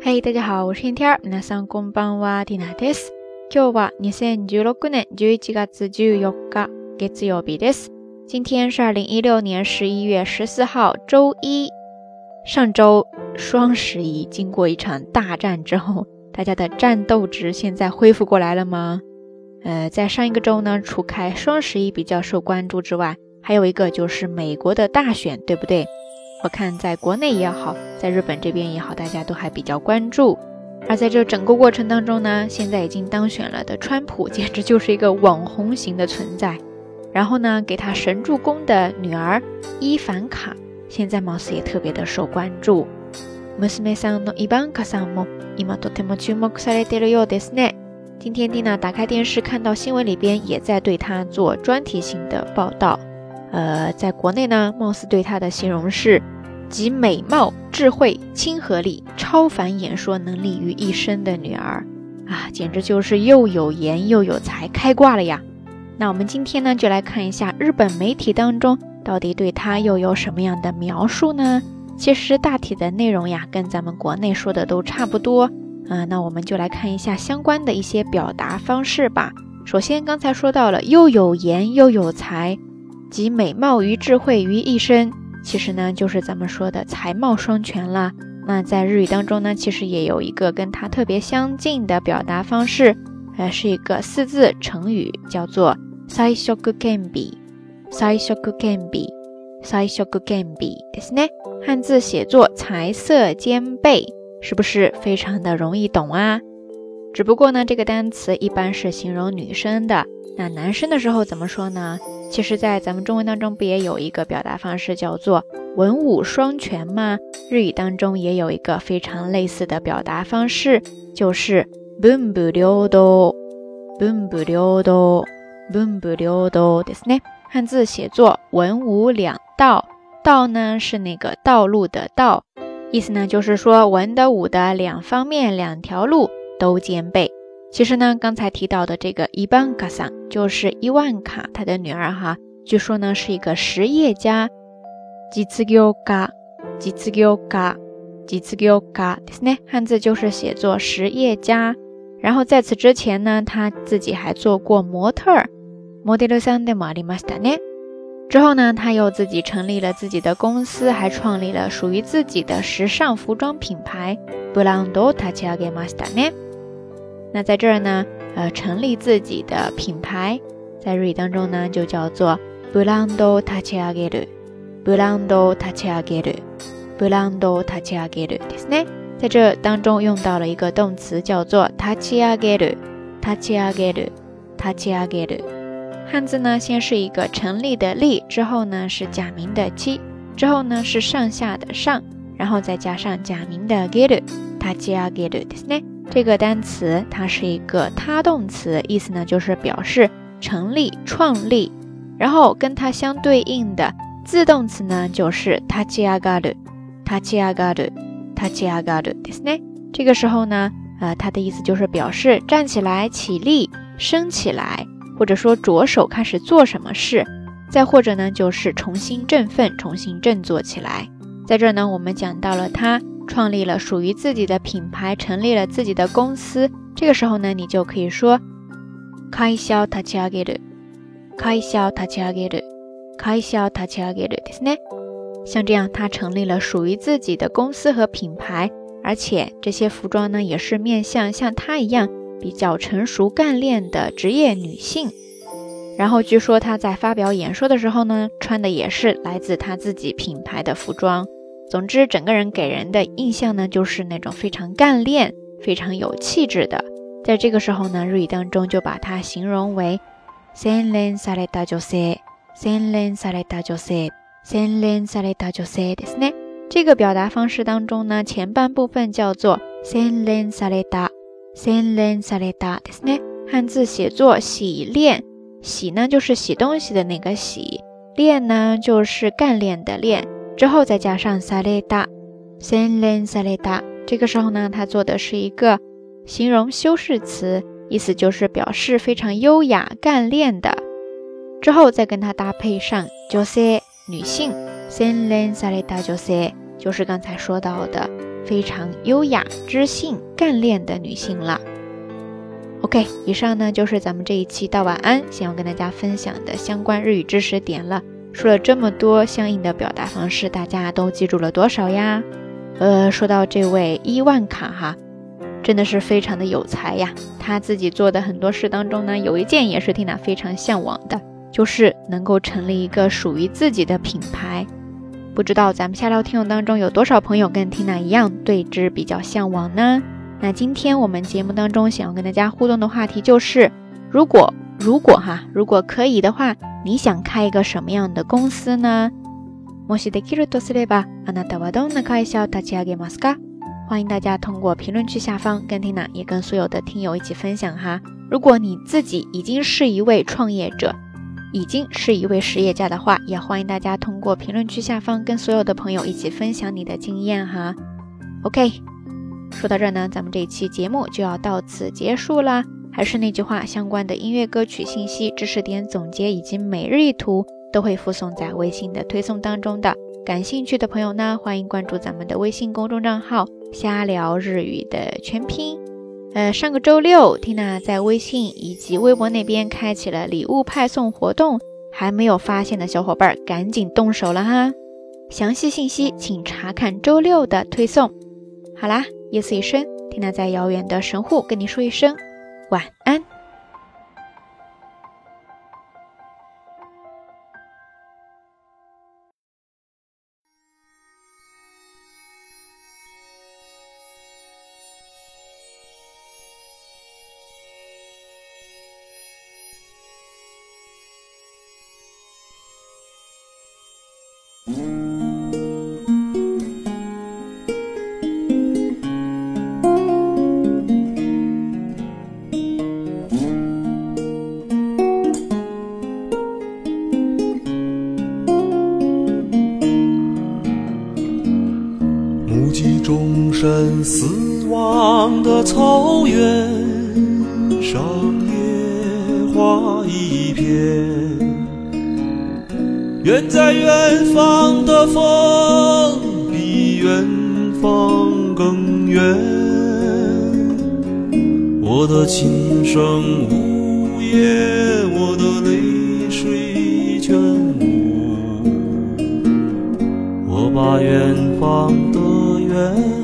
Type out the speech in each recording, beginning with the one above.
嘿，大家好，我是天天。皆さんこんばんは、ティナです。今日は二千十六年十一月十四日、月曜日です。今天是二零一六年十一月十四号，周一。上周双十一经过一场大战之后，大家的战斗值现在恢复过来了吗？呃，在上一个周呢，除开双十一比较受关注之外，还有一个就是美国的大选，对不对？ 我看在国内也好，在日本这边也好，大家都还比较关注。而在这整个过程当中呢，现在已经当选了的川普简直就是一个网红型的存在。然后呢，给他神助攻的女儿伊凡卡，现在貌似也特别的受关注。娘さんの伊凡卡さんも今とても注目されているようですね。今天蒂娜打开电视，看到新闻里边也在对她做专题性的报道。呃，在国内呢，貌似对她的形容是 集美貌、智慧、亲和力、超凡演说能力于一身的女儿啊，简直就是又有颜又有才，开挂了呀！那我们今天呢，就来看一下日本媒体当中到底对她又有什么样的描述呢？其实大体的内容呀，跟咱们国内说的都差不多。嗯，那我们就来看一下相关的一些表达方式吧。首先，刚才说到了又有颜又有才。集美貌与智慧于一身，其实呢就是咱们说的才貌双全了。那在日语当中呢，其实也有一个跟它特别相近的表达方式，呃，是一个四字成语，叫做 sai shoku kenbi，sai shoku kenbi，sai shoku kenbi，ですね。汉字写作才色兼备，是不是非常的容易懂啊？只不过呢，这个单词一般是形容女生的，那男生的时候怎么说呢？ 其实，在咱们中文当中，不也有一个表达方式叫做文武双全吗？日语当中也有一个非常类似的表达方式，就是文武両道，文武両道，文武両道ですね。汉字写作文武两道，道呢是那个道路的道，意思呢就是说文的武的两方面两条路都兼备。 其实呢，刚才提到的这个伊万卡桑就是伊万卡他的女儿哈。据说呢是一个实业家，実業家，実業家，実業家，ですね。汉字就是写作实业家。然后在此之前呢，他自己还做过模特儿，モデルさんでもありましたね。之后呢，他又自己成立了自己的公司，还创立了属于自己的时尚服装品牌，ブランドを立ち上げましたね。 那在这儿呢，呃，成立自己的品牌，在日语当中呢，就叫做ブランド立ち上げる、ブランド立ち上げる、ブランド立ち上げるですね。在这当中用到了一个动词，叫做立ち上げる、立ち上げる、立ち上げる。汉字呢，先是一个成立的立，之后呢是假名的ち，之后呢是上下的上，然后再加上假名的げる、立ち上げるですね。 这个单词它是一个他动词，意思呢就是表示成立、创立。然后跟它相对应的自动词呢就是立ち上がる、立ち上がる、立ち上がるですね。这个时候呢，呃，它的意思就是表示站起来、起立、升起来，或者说着手开始做什么事。再或者呢，就是重新振奋、重新振作起来。在这儿呢，我们讲到了它。 创立了属于自己的品牌，成立了自己的公司。这个时候呢，你就可以说会社立ち上げる、会社立ち上げる、会社立ち上げるですね。像这样，他成立了属于自己的公司和品牌，而且这些服装呢，也是面向像他一样比较成熟干练的职业女性。然后据说他在发表演说的时候呢，穿的也是来自他自己品牌的服装。 总之，整个人给人的印象呢，就是那种非常干练、非常有气质的。在这个时候呢，日语当中就把它形容为“洗練された女性”，“洗練された女性”，“洗練された女性”ですね。这个表达方式当中呢，前半部分叫做“洗練された”，“洗練された”ですね。汉字写作“洗练”，“洗”呢就是洗东西的那个“洗”，“练”呢就是干练的“练”。 之后再加上された、洗練された，这个时候呢，它做的是一个形容修饰词，意思就是表示非常优雅、干练的。之后再跟它搭配上女性、洗練された女性，就是刚才说到的 非常优雅、知性、干练的女性了。OK，以上呢就是咱们这一期道晚安想要跟大家分享的相关日语知识点了。 说了这么多相应的表达方式，大家都记住了多少呀？呃，说到这位伊万卡哈，真的是非常的有才呀。他自己做的很多事当中呢，有一件也是缇娜非常向往的，就是能够成立一个属于自己的品牌。不知道咱们下聊听友当中有多少朋友跟缇娜一样对之比较向往呢？那今天我们节目当中想要跟大家互动的话题就是，如果如果哈，如果可以的话，你想开一个什么样的公司呢？もしできるとすれば、あなたはどんな会社を立ち上げますか？欢迎大家通过评论区下方跟 Tina 也跟所有的听友一起分享哈。如果你自己已经是一位创业者，已经是一位实业家的话，也欢迎大家通过评论区下方跟所有的朋友一起分享你的经验哈。OK。说到这儿呢，咱们这一期节目就要到此结束啦。 还是那句话，相关的音乐歌曲信息、知识点总结以及每日一图都会附送在微信的推送当中的。感兴趣的朋友呢，欢迎关注咱们的微信公众账号“瞎聊日语”的全拼。呃，上个周六，Tina 在微信以及微博那边开启了礼物派送活动，还没有发现的小伙伴赶紧动手了哈。详细信息请查看周六的推送。好啦。夜色已深，听娜在遥远的神户跟你说一声晚安。深死亡的草原上，野花一片。远在远方的风，比远方更远。我的琴声呜咽，我的泪水全无。我把远方的远。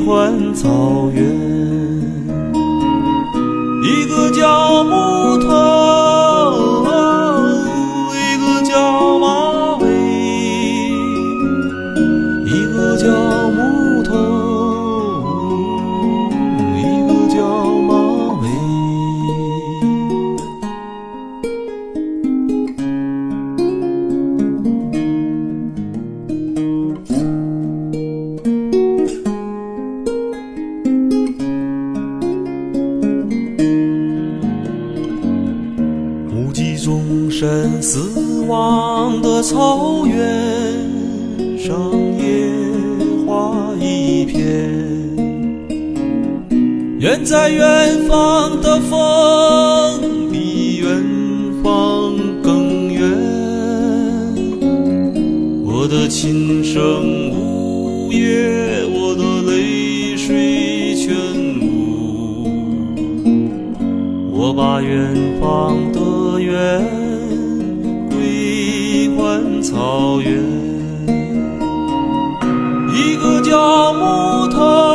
归还草原，一个叫木头，死亡的草原上，野花一片。远在远方的风，比远方更远。我的琴声呜咽，我的泪水全无。我把远方的远。草原，一个叫木头，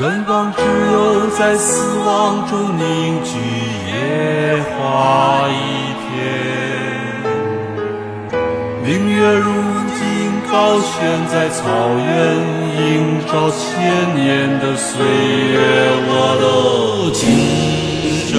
远方只有在死亡中凝聚野花一片。明月如今高悬在草原，映照千年的岁月。我的琴声